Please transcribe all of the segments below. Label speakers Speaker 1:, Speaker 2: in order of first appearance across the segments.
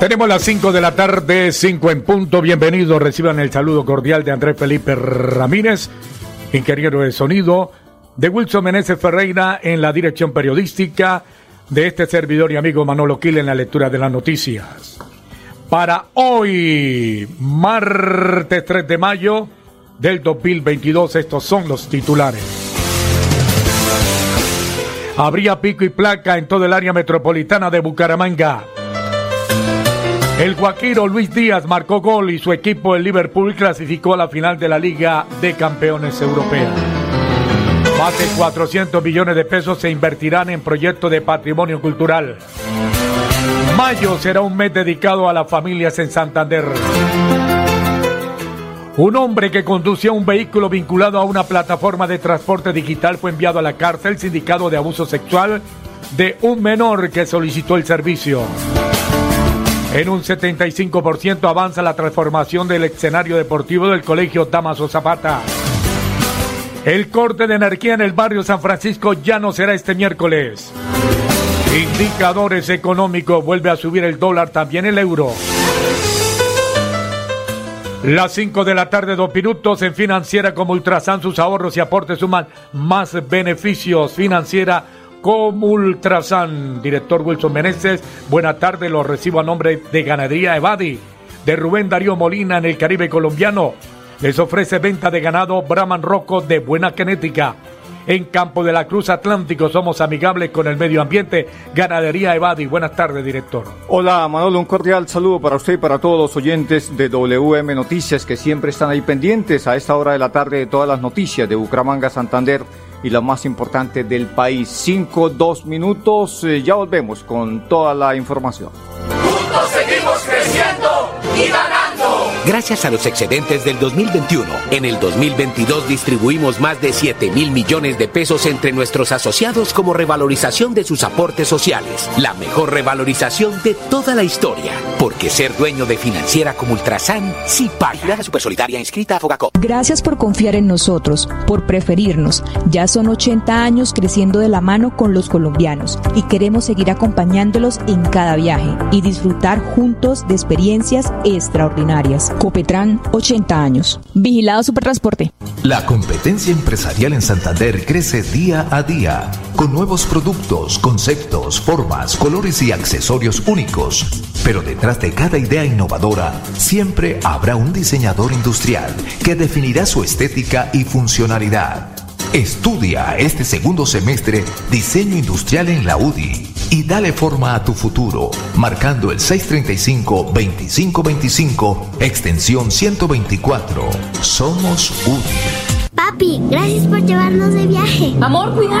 Speaker 1: Tenemos las 5 de la tarde, 5 en punto. Bienvenidos, reciban el saludo cordial de Andrés Felipe Ramírez, ingeniero de sonido, de Wilson Meneses Ferreira en la dirección periodística, de este servidor y amigo Manolo Quil en la lectura de las noticias. Para hoy, martes 3 de mayo del 2022, estos son los titulares. Habría pico y placa en todo el área metropolitana de Bucaramanga. El guaquiro Luis Díaz marcó gol y su equipo, el Liverpool, clasificó a la final de la Liga de Campeones Europea. Más de 400 millones de pesos se invertirán en proyectos de patrimonio cultural. Mayo será un mes dedicado a las familias en Santander. Un hombre que conducía un vehículo vinculado a una plataforma de transporte digital fue enviado a la cárcel sindicado de abuso sexual de un menor que solicitó el servicio. En un 75% avanza la transformación del escenario deportivo del Colegio Damaso Zapata. El corte de energía en el barrio San Francisco ya no será este miércoles. Indicadores económicos, vuelve a subir el dólar, también el euro. Las 5 de la tarde, dos minutos en financiera como Ultrasan, sus ahorros y aportes suman más beneficios. Financiera como Ultrasan. Director Wilson Meneses, buena tarde, lo recibo a nombre de Ganadería Evadi, de Rubén Darío Molina en el Caribe colombiano. Les ofrece venta de ganado Brahman Rocco de buena genética. En Campo de la Cruz Atlántico somos amigables con el medio ambiente. Ganadería Evadi. Buenas tardes, director.
Speaker 2: Hola, Manolo. Un cordial saludo para usted y para todos los oyentes de WM Noticias que siempre están ahí pendientes a esta hora de la tarde de todas las noticias de Bucaramanga, Santander y la más importante del país. Cinco, dos minutos. Eh, ya volvemos con toda la información.
Speaker 3: Juntos seguimos creciendo y ganando.
Speaker 4: Gracias a los excedentes del 2021, en el 2022 distribuimos más de 7 mil millones de pesos entre nuestros asociados como revalorización de sus aportes sociales. La mejor revalorización de toda la historia. Porque ser dueño de financiera como Ultrasan sí paga. La Supersolidaria inscrita a Fogacop.
Speaker 5: Gracias por confiar en nosotros, por preferirnos. Ya son 80 años creciendo de la mano con los colombianos y queremos seguir acompañándolos en cada viaje y disfrutar juntos de experiencias extraordinarias. Copetran, 80 años. Vigilado Supertransporte.
Speaker 6: La competencia empresarial en Santander crece día a día, con nuevos productos, conceptos, formas, colores y accesorios únicos. Pero detrás de cada idea innovadora, siempre habrá un diseñador industrial que definirá su estética y funcionalidad. Estudia este segundo semestre diseño industrial en la UDI y dale forma a tu futuro, marcando el 635-2525, extensión 124. Somos UDI.
Speaker 7: Papi, gracias por llevarnos de viaje.
Speaker 8: Amor, cuidado.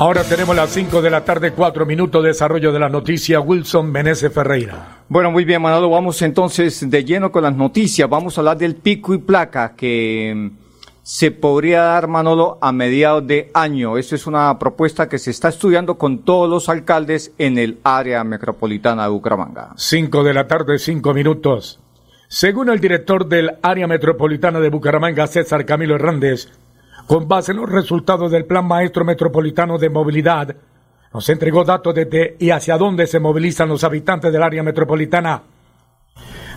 Speaker 1: Ahora tenemos las 5 de la tarde, 4 minutos, desarrollo de la noticia. Wilson Menezes Ferreira.
Speaker 2: Bueno, muy bien, Manolo. Vamos entonces de lleno con las noticias. Vamos a hablar del pico y placa que mm, se podría dar, Manolo, a mediados de año. Esa es una propuesta que se está estudiando con todos los alcaldes en el área metropolitana de Bucaramanga.
Speaker 1: 5 de la tarde, 5 minutos. Según el director del área metropolitana de Bucaramanga, César Camilo Hernández, con base en los resultados del Plan Maestro Metropolitano de Movilidad, nos entregó datos desde y hacia dónde se movilizan los habitantes del área metropolitana.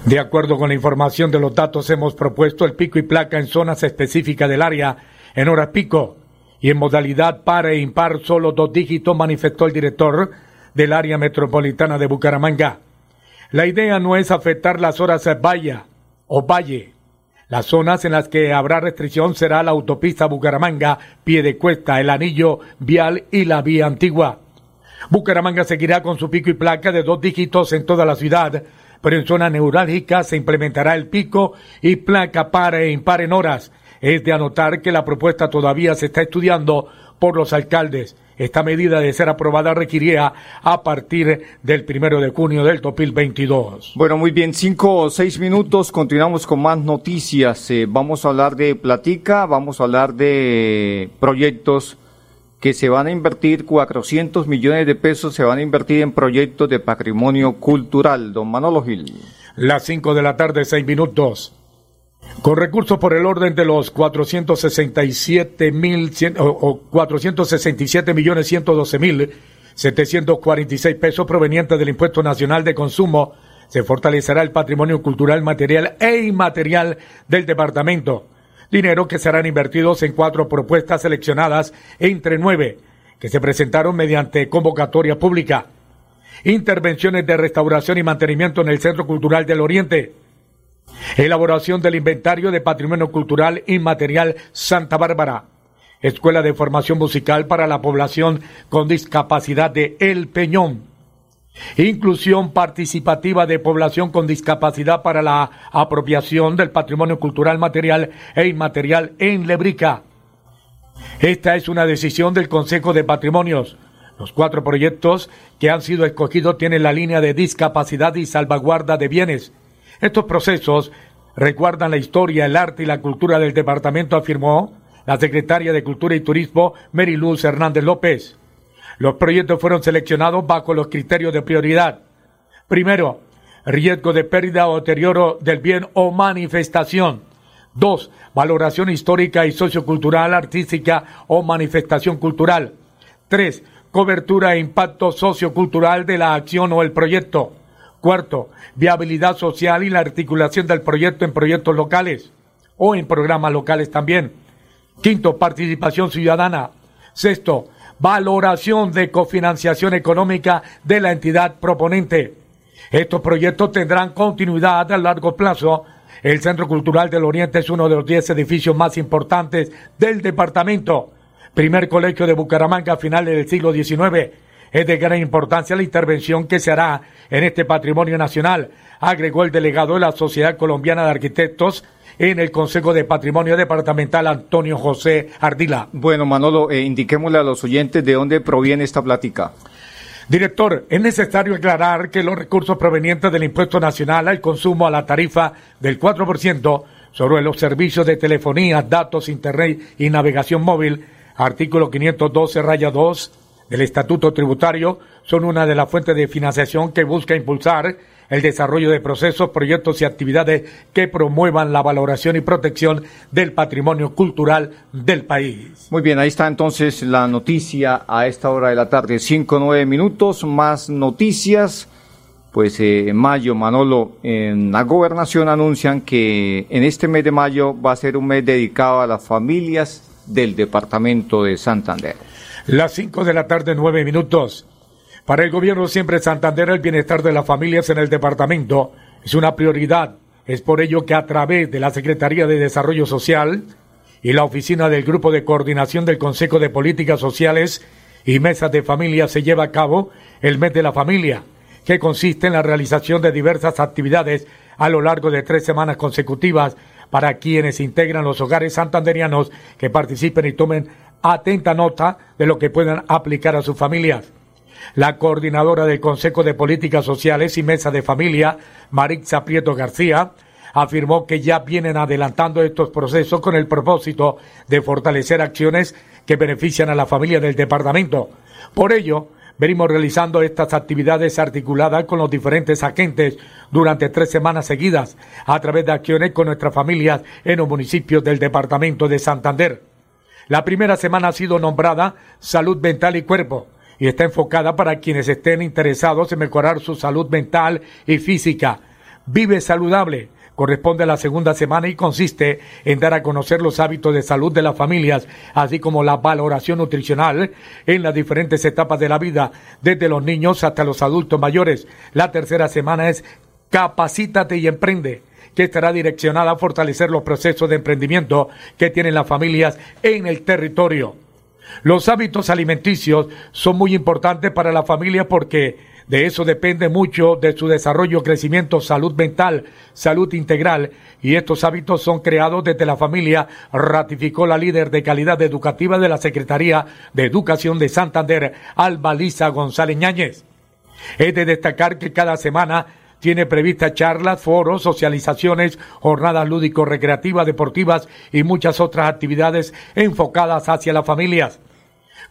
Speaker 1: De acuerdo con la información de los datos, hemos propuesto el pico y placa en zonas específicas del área en horas pico y en modalidad par e impar solo dos dígitos, manifestó el director del área metropolitana de Bucaramanga. La idea no es afectar las horas valla o valle. Las zonas en las que habrá restricción será la autopista Bucaramanga, pie de cuesta, el anillo vial y la vía antigua. Bucaramanga seguirá con su pico y placa de dos dígitos en toda la ciudad, pero en zona neurálgica se implementará el pico y placa par e impar en horas. Es de anotar que la propuesta todavía se está estudiando por los alcaldes. Esta medida de ser aprobada requería a partir del primero de junio del 2022.
Speaker 2: Bueno, muy bien, cinco o seis minutos, continuamos con más noticias. Eh, vamos a hablar de Platica, vamos a hablar de proyectos que se van a invertir 400 millones de pesos, se van a invertir en proyectos de patrimonio cultural. Don Manolo Gil.
Speaker 1: Las cinco de la tarde, seis minutos. Con recursos por el orden de los 467 mil o 467 millones 112 mil 746 pesos provenientes del Impuesto Nacional de Consumo, se fortalecerá el patrimonio cultural material e inmaterial del departamento. Dinero que serán invertidos en cuatro propuestas seleccionadas entre nueve que se presentaron mediante convocatoria pública. Intervenciones de restauración y mantenimiento en el Centro Cultural del Oriente Elaboración del inventario de patrimonio cultural inmaterial Santa Bárbara. Escuela de Formación Musical para la Población con Discapacidad de El Peñón. Inclusión participativa de población con discapacidad para la apropiación del patrimonio cultural material e inmaterial en Lebrica. Esta es una decisión del Consejo de Patrimonios. Los cuatro proyectos que han sido escogidos tienen la línea de discapacidad y salvaguarda de bienes estos procesos recuerdan la historia, el arte y la cultura del departamento, afirmó la secretaria de Cultura y Turismo, Luz Hernández López. Los proyectos fueron seleccionados bajo los criterios de prioridad. Primero, riesgo de pérdida o deterioro del bien o manifestación. Dos, valoración histórica y sociocultural, artística o manifestación cultural. Tres, cobertura e impacto sociocultural de la acción o el proyecto. Cuarto, viabilidad social y la articulación del proyecto en proyectos locales o en programas locales también. Quinto, participación ciudadana. Sexto, valoración de cofinanciación económica de la entidad proponente. Estos proyectos tendrán continuidad a largo plazo. El Centro Cultural del Oriente es uno de los diez edificios más importantes del departamento. Primer colegio de Bucaramanga a finales del siglo XIX es de gran importancia la intervención que se hará en este patrimonio nacional, agregó el delegado de la Sociedad Colombiana de Arquitectos en el Consejo de Patrimonio Departamental Antonio José Ardila.
Speaker 2: Bueno, Manolo, eh, indiquémosle a los oyentes de dónde proviene esta plática.
Speaker 1: Director, es necesario aclarar que los recursos provenientes del impuesto nacional al consumo a la tarifa del 4% sobre los servicios de telefonía, datos, internet y navegación móvil, artículo 512 raya 2 del Estatuto Tributario son una de las fuentes de financiación que busca impulsar el desarrollo de procesos, proyectos y actividades que promuevan la valoración y protección del patrimonio cultural del país.
Speaker 2: Muy bien, ahí está entonces la noticia a esta hora de la tarde, cinco nueve minutos, más noticias. Pues eh, en mayo, Manolo, en la gobernación anuncian que en este mes de mayo va a ser un mes dedicado a las familias del departamento de Santander.
Speaker 1: Las 5 de la tarde, nueve minutos. Para el gobierno siempre Santander el bienestar de las familias en el departamento es una prioridad. Es por ello que a través de la Secretaría de Desarrollo Social y la oficina del Grupo de Coordinación del Consejo de Políticas Sociales y Mesas de Familia se lleva a cabo el mes de la familia, que consiste en la realización de diversas actividades a lo largo de tres semanas consecutivas para quienes integran los hogares santanderianos que participen y tomen atenta nota de lo que puedan aplicar a sus familias. La coordinadora del Consejo de Políticas Sociales y Mesa de Familia, Marixa Prieto García, afirmó que ya vienen adelantando estos procesos con el propósito de fortalecer acciones que benefician a la familia del departamento. Por ello, venimos realizando estas actividades articuladas con los diferentes agentes durante tres semanas seguidas a través de acciones con nuestras familias en los municipios del departamento de Santander. La primera semana ha sido nombrada Salud Mental y Cuerpo y está enfocada para quienes estén interesados en mejorar su salud mental y física. Vive saludable corresponde a la segunda semana y consiste en dar a conocer los hábitos de salud de las familias, así como la valoración nutricional en las diferentes etapas de la vida, desde los niños hasta los adultos mayores. La tercera semana es Capacítate y Emprende que estará direccionada a fortalecer los procesos de emprendimiento que tienen las familias en el territorio. Los hábitos alimenticios son muy importantes para la familia porque de eso depende mucho de su desarrollo, crecimiento, salud mental, salud integral y estos hábitos son creados desde la familia, ratificó la líder de calidad educativa de la Secretaría de Educación de Santander, Alba Lisa González Ñáñez. Es de destacar que cada semana tiene previstas charlas, foros, socializaciones, jornadas lúdico-recreativas, deportivas y muchas otras actividades enfocadas hacia las familias.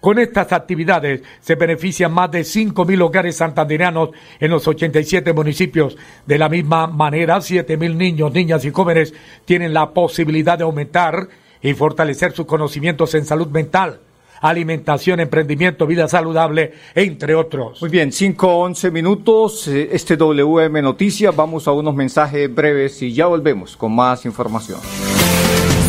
Speaker 1: Con estas actividades se benefician más de 5.000 hogares santanderianos en los 87 municipios. De la misma manera, 7.000 niños, niñas y jóvenes tienen la posibilidad de aumentar y fortalecer sus conocimientos en salud mental alimentación, emprendimiento, vida saludable, entre otros.
Speaker 2: Muy bien, 5 11 minutos, eh, este WM Noticias, vamos a unos mensajes breves y ya volvemos con más información.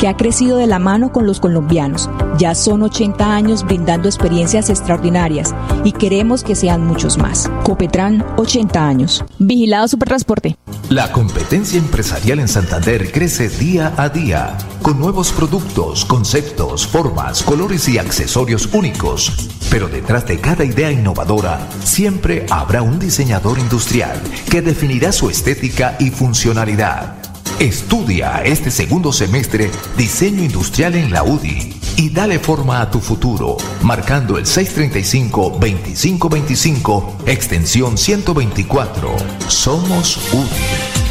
Speaker 5: que ha crecido de la mano con los colombianos. Ya son 80 años brindando experiencias extraordinarias y queremos que sean muchos más. Copetran, 80 años. Vigilado Supertransporte.
Speaker 6: La competencia empresarial en Santander crece día a día, con nuevos productos, conceptos, formas, colores y accesorios únicos. Pero detrás de cada idea innovadora, siempre habrá un diseñador industrial que definirá su estética y funcionalidad. Estudia este segundo semestre diseño industrial en la UDI y dale forma a tu futuro, marcando el 635-2525, extensión 124. Somos UDI.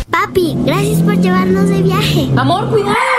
Speaker 7: Papi, gracias por llevarnos de viaje.
Speaker 8: Amor, cuidado.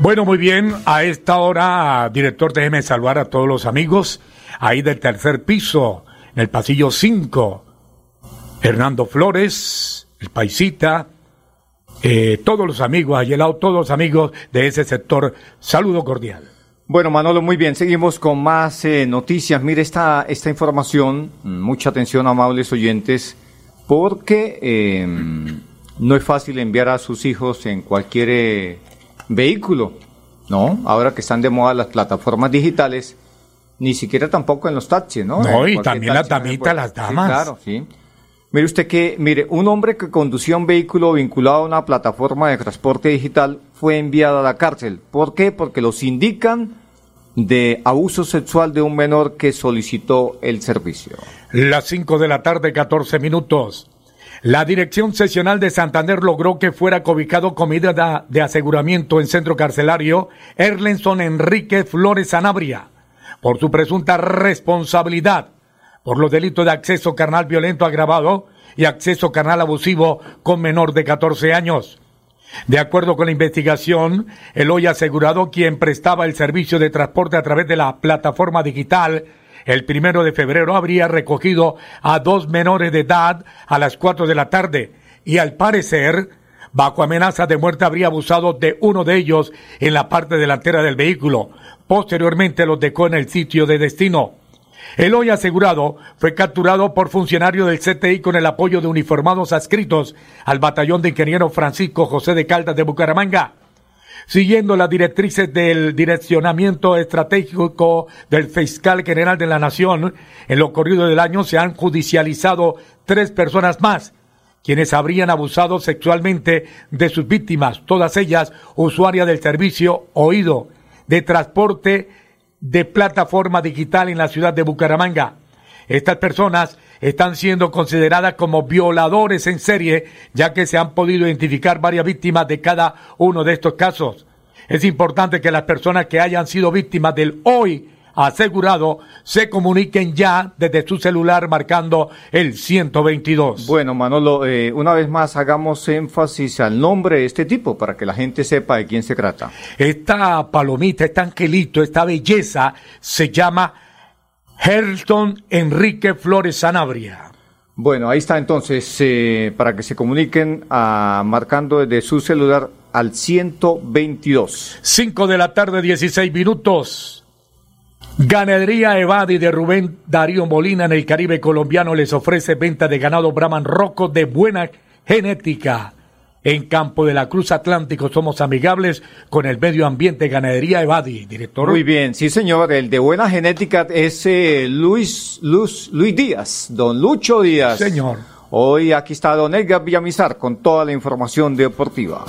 Speaker 1: Bueno, muy bien. A esta hora, director, déjeme saludar a todos los amigos ahí del tercer piso, en el pasillo 5. Hernando Flores, el Paisita, eh, todos los amigos, ahí lado, todos los amigos de ese sector. Saludo cordial.
Speaker 2: Bueno, Manolo, muy bien. Seguimos con más eh, noticias. Mire esta, esta información. Mucha atención, amables oyentes, porque eh, no es fácil enviar a sus hijos en cualquier eh, vehículo, ¿no? Ahora que están de moda las plataformas digitales, ni siquiera tampoco en los taxis, ¿no?
Speaker 1: No, y también las damitas, las
Speaker 2: Sí,
Speaker 1: damas.
Speaker 2: claro, sí. Mire usted que, mire, un hombre que conducía un vehículo vinculado a una plataforma de transporte digital fue enviado a la cárcel. ¿Por qué? Porque los indican de abuso sexual de un menor que solicitó el servicio.
Speaker 1: Las 5 de la tarde, 14 minutos. La Dirección Sesional de Santander logró que fuera cobijado con medida de aseguramiento en centro carcelario Erlenson Enrique Flores Sanabria por su presunta responsabilidad por los delitos de acceso carnal violento agravado y acceso carnal abusivo con menor de 14 años. De acuerdo con la investigación, el hoy asegurado quien prestaba el servicio de transporte a través de la plataforma digital el primero de febrero habría recogido a dos menores de edad a las cuatro de la tarde y al parecer, bajo amenaza de muerte, habría abusado de uno de ellos en la parte delantera del vehículo. Posteriormente los dejó en el sitio de destino. El hoy asegurado fue capturado por funcionarios del CTI con el apoyo de uniformados adscritos al batallón de ingeniero Francisco José de Caldas de Bucaramanga. Siguiendo las directrices del direccionamiento estratégico del fiscal general de la Nación, en lo corrido del año se han judicializado tres personas más quienes habrían abusado sexualmente de sus víctimas, todas ellas usuarias del servicio oído de transporte de plataforma digital en la ciudad de Bucaramanga. Estas personas están siendo consideradas como violadores en serie, ya que se han podido identificar varias víctimas de cada uno de estos casos. Es importante que las personas que hayan sido víctimas del hoy asegurado se comuniquen ya desde su celular marcando el 122.
Speaker 2: Bueno, Manolo, eh, una vez más hagamos énfasis al nombre de este tipo para que la gente sepa de quién se trata.
Speaker 1: Esta palomita, este angelito, esta belleza se llama Herton Enrique Flores Sanabria.
Speaker 2: Bueno, ahí está entonces, eh, para que se comuniquen a, marcando desde su celular al 122.
Speaker 1: 5 de la tarde, 16 minutos. Ganadería Evadi de Rubén Darío Molina en el Caribe colombiano les ofrece venta de ganado Brahman Roco de buena genética. En Campo de la Cruz Atlántico somos amigables con el medio ambiente Ganadería Evadi, director.
Speaker 2: Muy bien, sí señor, el de buena genética es eh, Luis, Luis, Luis Díaz, don Lucho Díaz.
Speaker 1: Señor.
Speaker 2: Hoy aquí está don Edgar Villamizar con toda la información deportiva.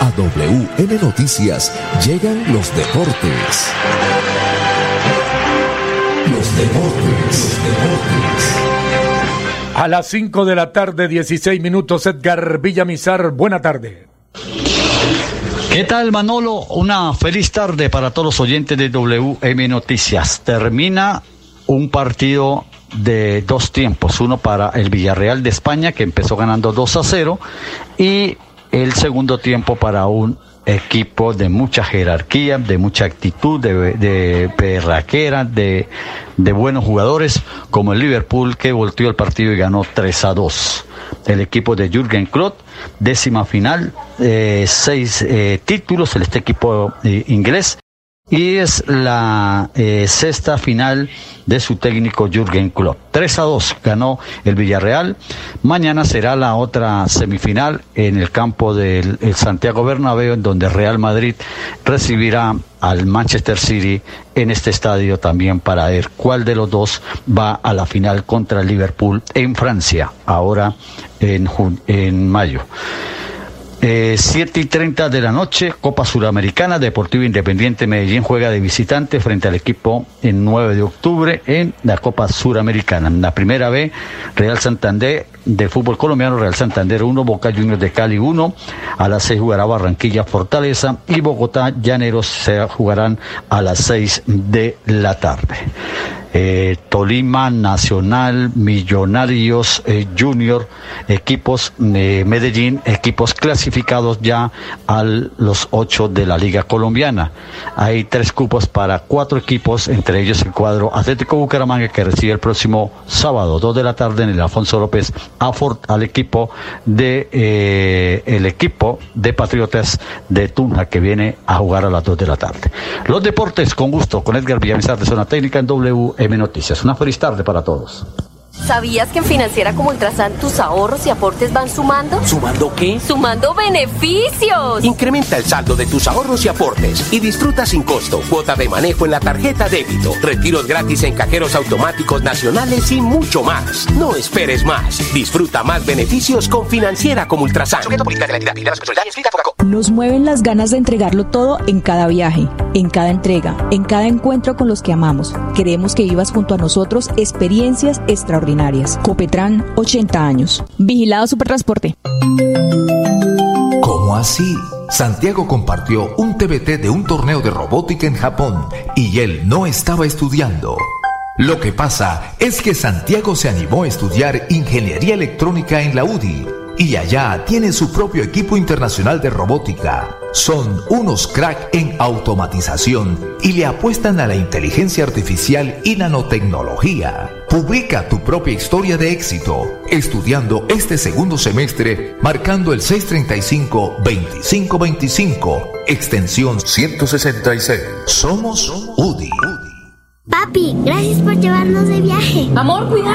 Speaker 9: A WM Noticias llegan los deportes. Deportes, deportes.
Speaker 1: A las 5 de la tarde, 16 minutos, Edgar Villamizar, buena tarde.
Speaker 10: ¿Qué tal Manolo? Una feliz tarde para todos los oyentes de WM Noticias. Termina un partido de dos tiempos, uno para el Villarreal de España que empezó ganando 2 a 0 y el segundo tiempo para un equipo de mucha jerarquía, de mucha actitud, de, de perraquera, de, de buenos jugadores, como el Liverpool que volteó el partido y ganó 3 a 2. El equipo de Jürgen Klopp, décima final, eh, seis eh, títulos, el este equipo eh, inglés, y es la eh, sexta final de su técnico Jürgen Klopp. 3 a 2 ganó el Villarreal. Mañana será la otra semifinal en el campo del el Santiago Bernabéu, en donde Real Madrid recibirá al Manchester City en este estadio también para ver cuál de los dos va a la final contra Liverpool en Francia, ahora en, en mayo. Eh, 7 y 30 de la noche, Copa Suramericana, Deportivo Independiente Medellín juega de visitante frente al equipo en 9 de octubre en la Copa Suramericana. La primera vez, Real Santander de fútbol colombiano, Real Santander 1, Boca Juniors de Cali 1, a las 6 jugará Barranquilla Fortaleza y Bogotá Llaneros se jugarán a las 6 de la tarde. Eh, Tolima, Nacional, Millonarios, eh, Junior, equipos eh, Medellín, equipos clasificados ya a los ocho de la Liga Colombiana. Hay tres cupos para cuatro equipos, entre ellos el cuadro Atlético Bucaramanga que recibe el próximo sábado, 2 de la tarde en el Alfonso López al equipo de eh, el equipo de Patriotas de Tuna que viene a jugar a las 2 de la tarde. Los deportes con gusto con Edgar Villamizar de Zona Técnica en WM Noticias. Una feliz tarde para todos.
Speaker 8: ¿Sabías que en Financiera como Ultrasan tus ahorros y aportes van sumando?
Speaker 4: ¿Sumando qué?
Speaker 8: ¡Sumando beneficios!
Speaker 4: Incrementa el saldo de tus ahorros y aportes y disfruta sin costo cuota de manejo en la tarjeta débito, retiros gratis en cajeros automáticos nacionales y mucho más. No esperes más. Disfruta más beneficios con Financiera como Ultrasan.
Speaker 5: Nos mueven las ganas de entregarlo todo en cada viaje, en cada entrega, en cada encuentro con los que amamos. Queremos que vivas junto a nosotros experiencias extraordinarias. Copetran, 80 años. Vigilado Supertransporte.
Speaker 6: ¿Cómo así? Santiago compartió un TBT de un torneo de robótica en Japón y él no estaba estudiando. Lo que pasa es que Santiago se animó a estudiar ingeniería electrónica en la UDI y allá tiene su propio equipo internacional de robótica. Son unos crack en automatización y le apuestan a la inteligencia artificial y nanotecnología. Publica tu propia historia de éxito estudiando este segundo semestre marcando el 635-2525, extensión 166. Somos UDI.
Speaker 7: Papi, gracias por llevarnos de viaje.
Speaker 8: Amor, cuidado.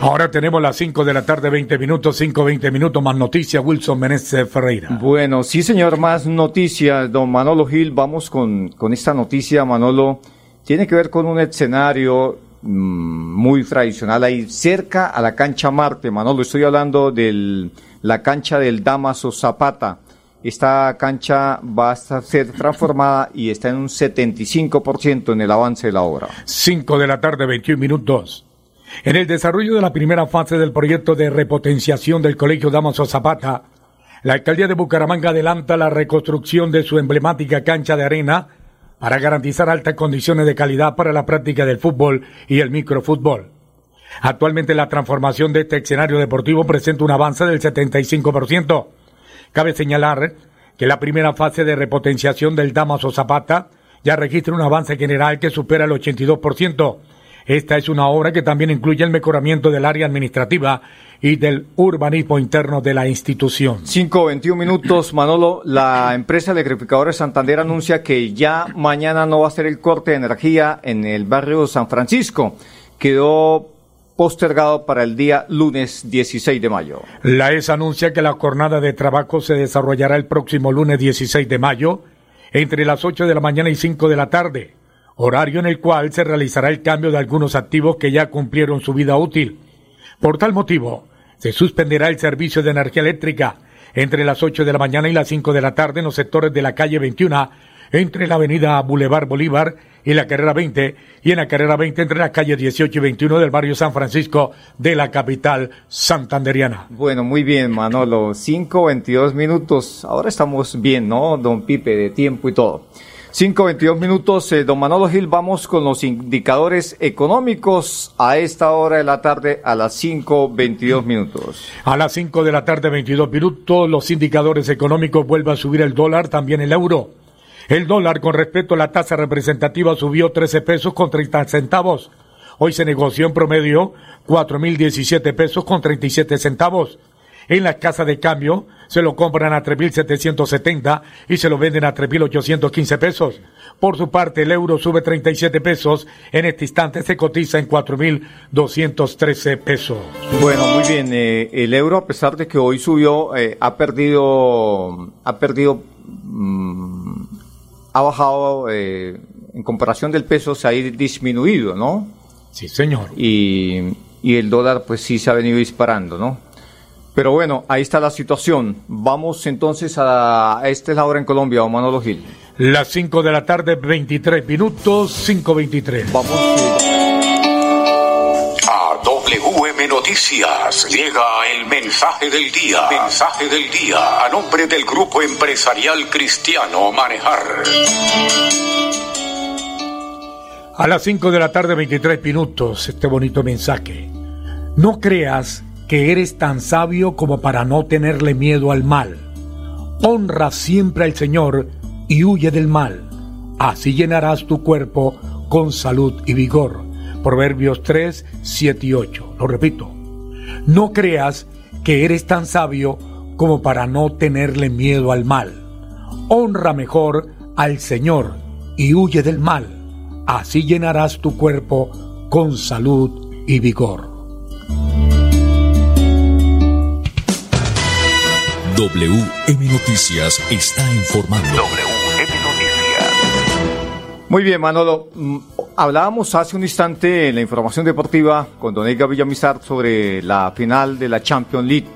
Speaker 1: Ahora tenemos las 5 de la tarde, 20 minutos, 5, 20 minutos, más noticias, Wilson Meneses Ferreira.
Speaker 2: Bueno, sí señor, más noticias, don Manolo Gil, vamos con, con esta noticia, Manolo, tiene que ver con un escenario mm, muy tradicional ahí cerca a la cancha Marte, Manolo, estoy hablando de la cancha del Damaso Zapata. Esta cancha va a ser transformada y está en un 75% en el avance de la obra.
Speaker 1: 5 de la tarde, 21 minutos. En el desarrollo de la primera fase del proyecto de repotenciación del Colegio Damaso Zapata, la alcaldía de Bucaramanga adelanta la reconstrucción de su emblemática cancha de arena para garantizar altas condiciones de calidad para la práctica del fútbol y el microfútbol. Actualmente la transformación de este escenario deportivo presenta un avance del 75%. Cabe señalar que la primera fase de repotenciación del Damaso Zapata ya registra un avance general que supera el 82%. Esta es una obra que también incluye el mejoramiento del área administrativa y del urbanismo interno de la institución.
Speaker 2: 5.21 minutos, Manolo. La empresa electrificadora Santander anuncia que ya mañana no va a ser el corte de energía en el barrio San Francisco. Quedó postergado para el día lunes 16 de mayo.
Speaker 1: La ES anuncia que la jornada de trabajo se desarrollará el próximo lunes 16 de mayo entre las 8 de la mañana y 5 de la tarde horario en el cual se realizará el cambio de algunos activos que ya cumplieron su vida útil. Por tal motivo, se suspenderá el servicio de energía eléctrica entre las 8 de la mañana y las 5 de la tarde en los sectores de la calle 21, entre la avenida Boulevard Bolívar y la carrera 20, y en la carrera 20 entre las calles 18 y 21 del barrio San Francisco de la capital santanderiana.
Speaker 2: Bueno, muy bien, Manolo. 5, 22 minutos. Ahora estamos bien, ¿no, don Pipe, de tiempo y todo. 5.22 minutos, eh, don Manolo Gil, vamos con los indicadores económicos a esta hora de la tarde a las 5.22 minutos.
Speaker 1: A las 5 de la tarde, 22 minutos, los indicadores económicos vuelven a subir el dólar, también el euro. El dólar con respecto a la tasa representativa subió 13 pesos con 30 centavos. Hoy se negoció en promedio 4.017 pesos con 37 centavos. En la casa de cambio se lo compran a 3.770 y se lo venden a 3.815 pesos. Por su parte, el euro sube 37 pesos. En este instante se cotiza en 4.213 pesos.
Speaker 2: Bueno, muy bien. Eh, el euro, a pesar de que hoy subió, eh, ha perdido, ha perdido, mm, ha bajado, eh, en comparación del peso, se ha disminuido, ¿no?
Speaker 1: Sí, señor.
Speaker 2: Y, y el dólar, pues sí se ha venido disparando, ¿no? Pero bueno, ahí está la situación. Vamos entonces a... Esta es la hora en Colombia, Manolo Gil.
Speaker 1: Las 5 de la tarde, 23 minutos, 5.23.
Speaker 2: Vamos.
Speaker 11: A WM Noticias llega el mensaje del día. Mensaje del día a nombre del Grupo Empresarial Cristiano Manejar.
Speaker 1: A las 5 de la tarde, 23 minutos, este bonito mensaje. No creas que eres tan sabio como para no tenerle miedo al mal. Honra siempre al Señor y huye del mal. Así llenarás tu cuerpo con salud y vigor. Proverbios 3, 7 y 8. Lo repito. No creas que eres tan sabio como para no tenerle miedo al mal. Honra mejor al Señor y huye del mal. Así llenarás tu cuerpo con salud y vigor.
Speaker 9: WM Noticias está informando.
Speaker 11: WM Noticias.
Speaker 2: Muy bien, Manolo. Mm, hablábamos hace un instante en la información deportiva con Don Edgar Villamizar sobre la final de la Champions League.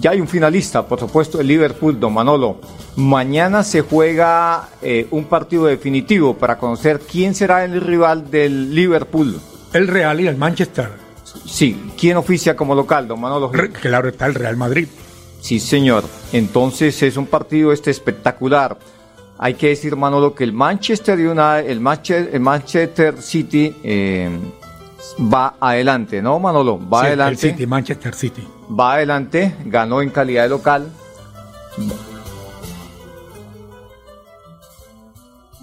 Speaker 2: Ya hay un finalista, por supuesto, el Liverpool, Don Manolo. Mañana se juega eh, un partido definitivo para conocer quién será el rival del Liverpool.
Speaker 1: El Real y el Manchester.
Speaker 2: Sí, ¿quién oficia como local, Don Manolo?
Speaker 1: Claro, está el Real Madrid.
Speaker 2: Sí, señor. Entonces es un partido este espectacular. Hay que decir, Manolo, que el Manchester United, el Manchester, City eh, va adelante, ¿no, Manolo? Va
Speaker 1: Sí,
Speaker 2: adelante.
Speaker 1: El City, Manchester City.
Speaker 2: Va adelante, ganó en calidad de local.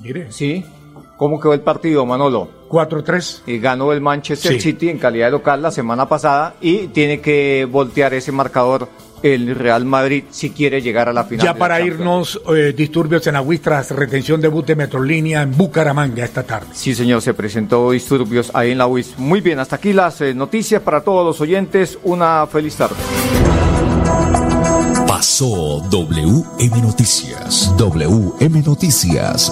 Speaker 1: Mire.
Speaker 2: Sí. ¿Cómo quedó el partido, Manolo?
Speaker 1: 4-3.
Speaker 2: Y ganó el Manchester
Speaker 1: Sí.
Speaker 2: City en calidad de local la semana pasada y tiene que voltear ese marcador el Real Madrid si quiere llegar a la final.
Speaker 1: Ya para irnos, eh, disturbios en Agüis tras retención de bus de Metrolínea en Bucaramanga esta tarde.
Speaker 2: Sí, señor, se presentó disturbios ahí en la UIS. Muy bien, hasta aquí las eh, noticias para todos los oyentes. Una feliz tarde.
Speaker 9: Pasó WM Noticias.
Speaker 6: WM Noticias.